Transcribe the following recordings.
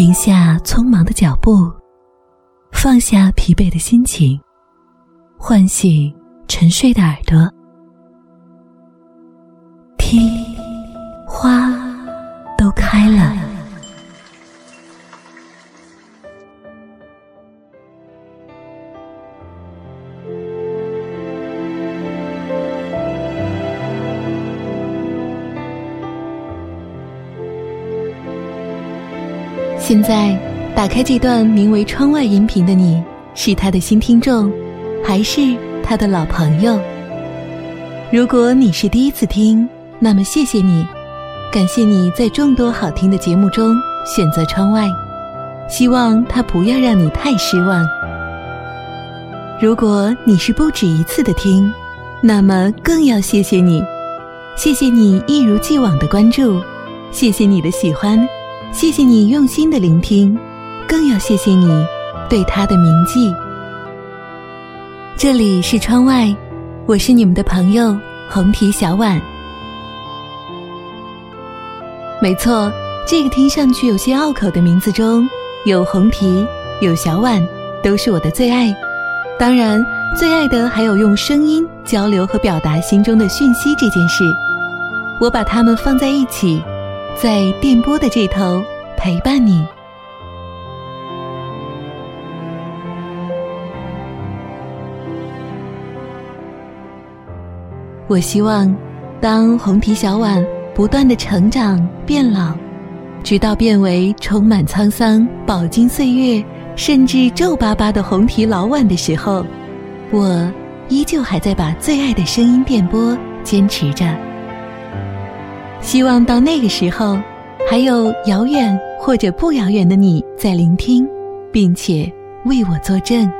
停下匆忙的脚步，放下疲惫的心情，唤醒沉睡的耳朵，听，花现在，打开这段名为“窗外”音频的你，是他的新听众，还是他的老朋友？如果你是第一次听，那么谢谢你，感谢你在众多好听的节目中选择“窗外”，希望它不要让你太失望。如果你是不止一次的听，那么更要谢谢你，谢谢你一如既往的关注，谢谢你的喜欢。谢谢你用心的聆听，更要谢谢你对他的铭记。这里是窗外，我是你们的朋友红提小婉。没错，这个听上去有些拗口的名字中有红提，有小婉，都是我的最爱。当然，最爱的还有用声音交流和表达心中的讯息这件事。我把它们放在一起。在电波的这头陪伴你。我希望，当红皮小碗不断的成长变老，直到变为充满沧桑、饱经岁月，甚至皱巴巴的红皮老碗的时候，我依旧还在把最爱的声音电波坚持着。希望到那个时候，还有遥远或者不遥远的你在聆听，并且为我作证。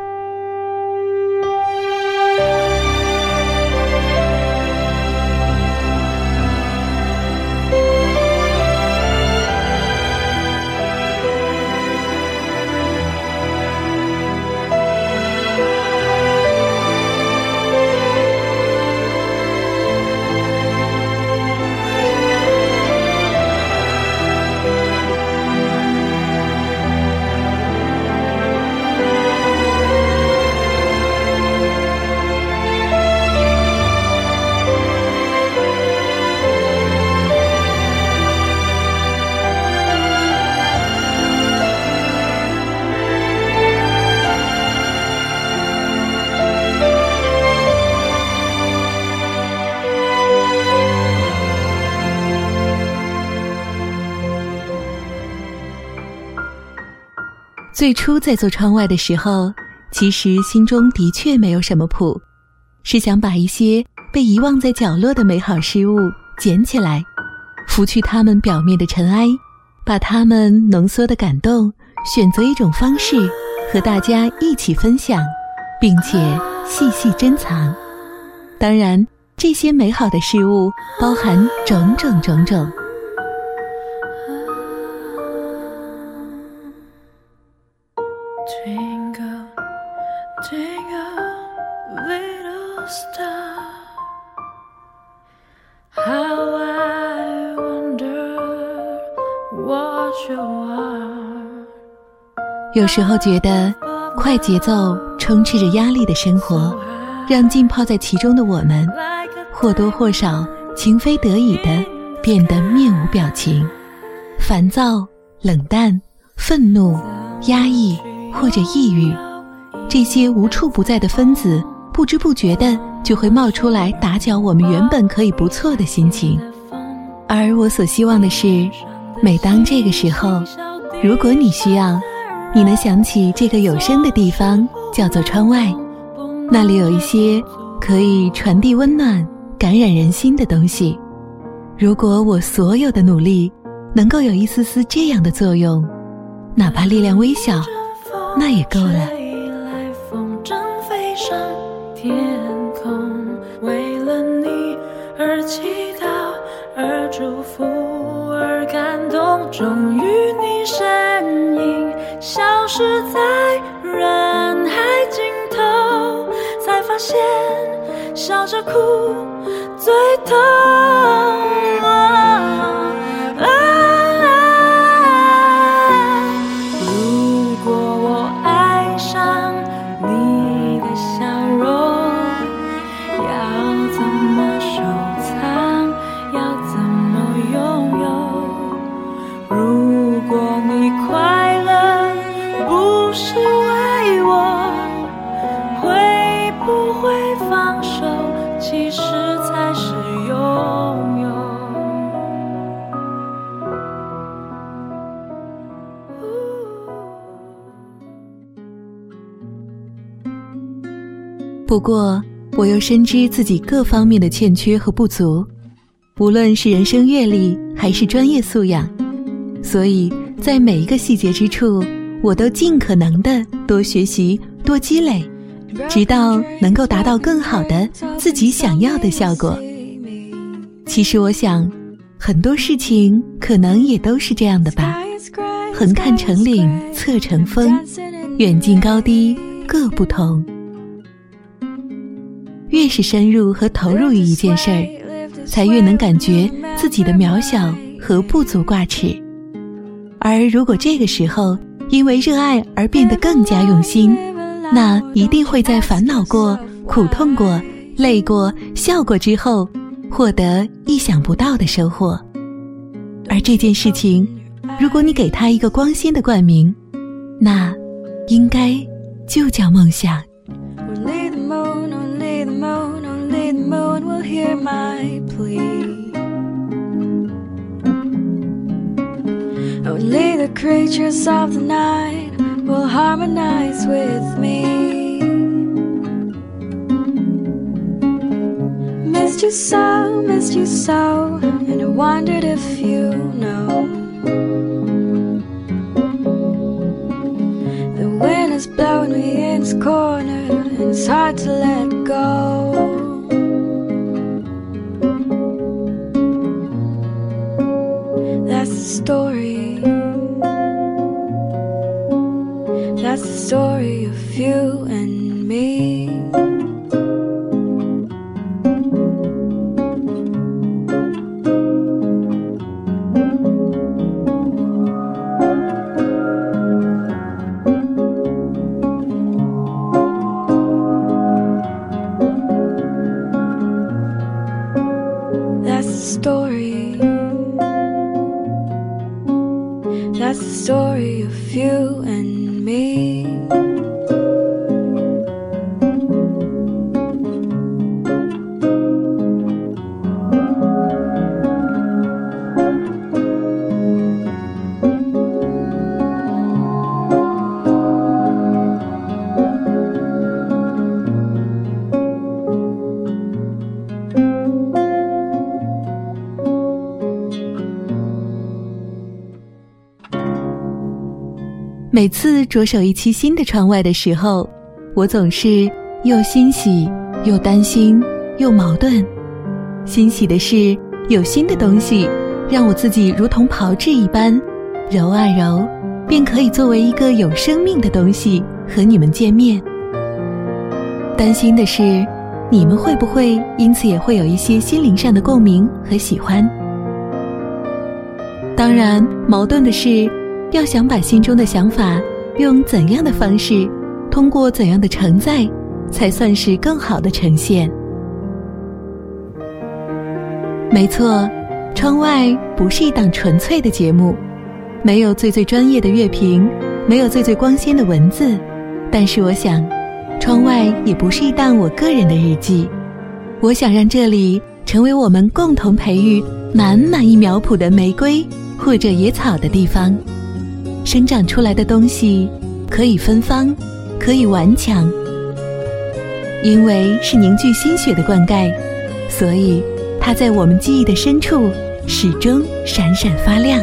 最初在做窗外的时候，其实心中的确没有什么谱，是想把一些被遗忘在角落的美好事物捡起来，拂去它们表面的尘埃，把它们浓缩的感动，选择一种方式和大家一起分享，并且细细珍藏。当然，这些美好的事物包含种种种种。有时候觉得，快节奏充斥着压力的生活，让浸泡在其中的我们，或多或少情非得已的变得面无表情，烦躁、冷淡、愤怒、压抑或者抑郁，这些无处不在的分子，不知不觉的就会冒出来打搅我们原本可以不错的心情。而我所希望的是，每当这个时候，如果你需要。你能想起这个有声的地方，叫做窗外，那里有一些可以传递温暖、感染人心的东西。如果我所有的努力能够有一丝丝这样的作用，哪怕力量微小，那也够了。为了你而祈祷，而祝福，而感动。终于，你身消失在人海尽头，才发现笑着哭最痛。不会放手，其实才是拥有。不过，我又深知自己各方面的欠缺和不足，无论是人生阅历还是专业素养，所以在每一个细节之处，我都尽可能的多学习、多积累，直到能够达到更好的自己想要的效果。其实，我想，很多事情可能也都是这样的吧。横看成岭侧成峰，远近高低各不同。越是深入和投入于一件事儿，才越能感觉自己的渺小和不足挂齿。而如果这个时候因为热爱而变得更加用心，那一定会在烦恼过、苦痛过、累过、笑过之后，获得意想不到的收获。而这件事情，如果你给它一个光鲜的冠名，那应该就叫梦想。hear my plea. Only the creatures of the night will harmonize with me. You so, missed you so, and I wondered if you know. The wind is blowing me in its corner, and it's hard to let go. That's the story. That's the story of you and me. “着手一期新的窗外的时候，我总是又欣喜又担心又矛盾。欣喜的是有新的东西，让我自己如同炮制一般，揉啊揉，便可以作为一个有生命的东西和你们见面。担心的是，你们会不会因此也会有一些心灵上的共鸣和喜欢？当然，矛盾的是，要想把心中的想法用怎样的方式，通过怎样的承载，才算是更好的呈现。没错，窗外不是一档纯粹的节目，没有最最专业的乐评，没有最最光鲜的文字。但是我想，窗外也不是一档我个人的日记。我想让这里成为我们共同培育满满一苗圃的玫瑰或者野草的地方。生长出来的东西可以芬芳，可以顽强，因为是凝聚心血的灌溉，所以。它在我们记忆的深处，始终闪闪发亮。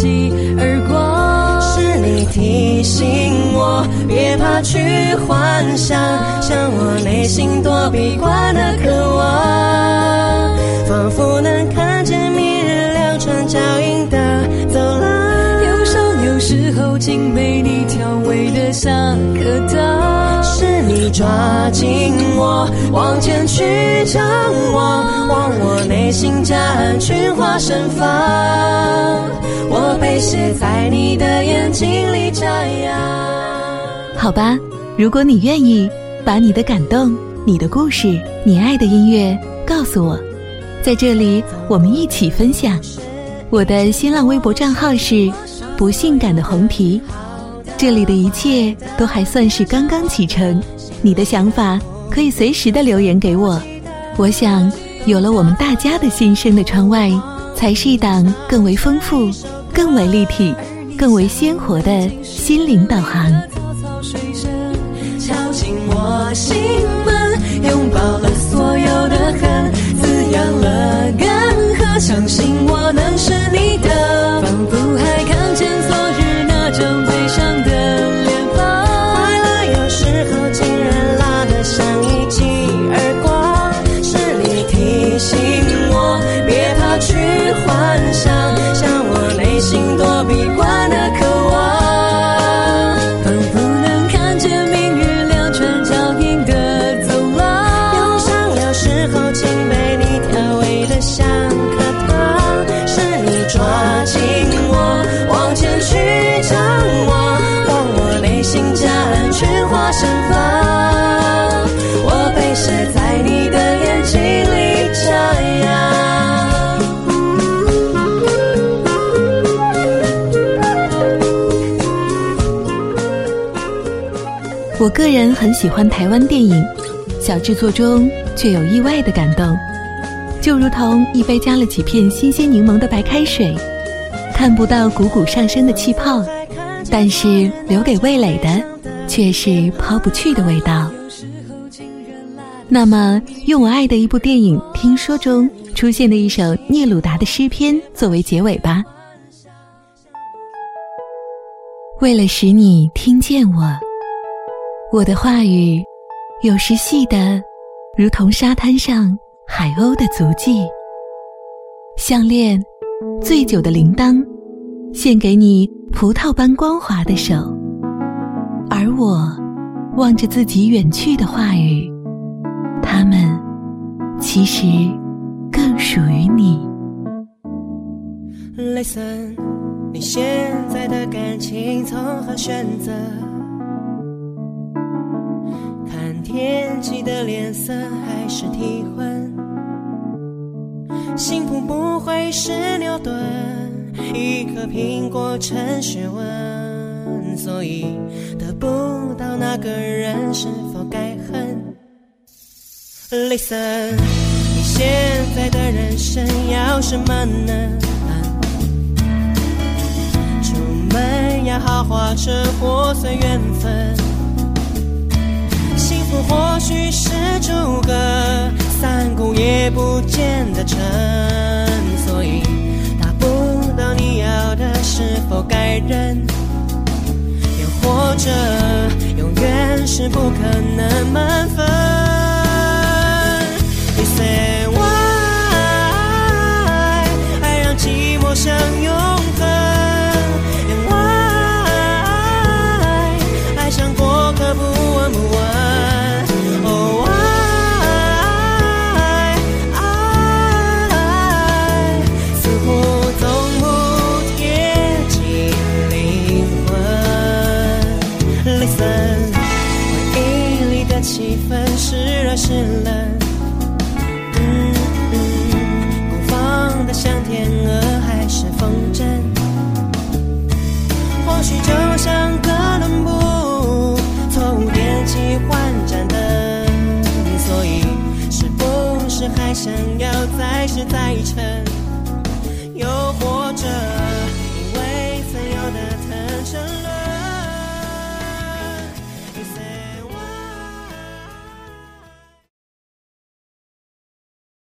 提醒我，别怕去幻想，向我内心躲避惯的渴望，仿佛能看见明日两串脚印的走廊。忧伤有时候竟被你调味的像颗糖。是你抓紧我，往前去张望，望我内心夹岸群花盛放，我被写在你的眼睛里张扬。好吧，如果你愿意，把你的感动、你的故事、你爱的音乐告诉我，在这里我们一起分享。我的新浪微博账号是“不性感的红提”，这里的一切都还算是刚刚启程。你的想法可以随时的留言给我。我想，有了我们大家的心声的窗外，才是一档更为丰富、更为立体、更为鲜活的心灵导航。草草水声敲进我心门，拥抱了所有的恨，滋养了干涸，相信我能是你的。仿佛还看见昨日那张悲伤的脸庞。快乐有时候竟然辣得像一记耳光，是你提醒我，别怕去幻想，向我内心躲避我个人很喜欢台湾电影，小制作中却有意外的感动，就如同一杯加了几片新鲜柠檬的白开水，看不到汩汩上升的气泡，但是留给味蕾的却是抛不去的味道。那么，用我爱的一部电影《听说》中出现的一首聂鲁达的诗篇作为结尾吧。为了使你听见我，我的话语有时细的，如同沙滩上海鸥的足迹。项链，醉酒的铃铛，献给你葡萄般光滑的手。而我望着自己远去的话语，它们其实更属于你。Listen，你现在的感情从何选择？天气的脸色还是提魂？幸福不会是牛顿，一颗苹果成学问，所以得不到那个人是否该恨？Listen，你现在的人生要什么呢？出门要豪华车或随缘分，福或许是诸葛三顾也不见得成，所以达不到你要的是否该忍？又或者永远是不可能满分？You say 风筝。或许就像哥伦布错误点起换盏灯，所以是不是还想要再试再沉？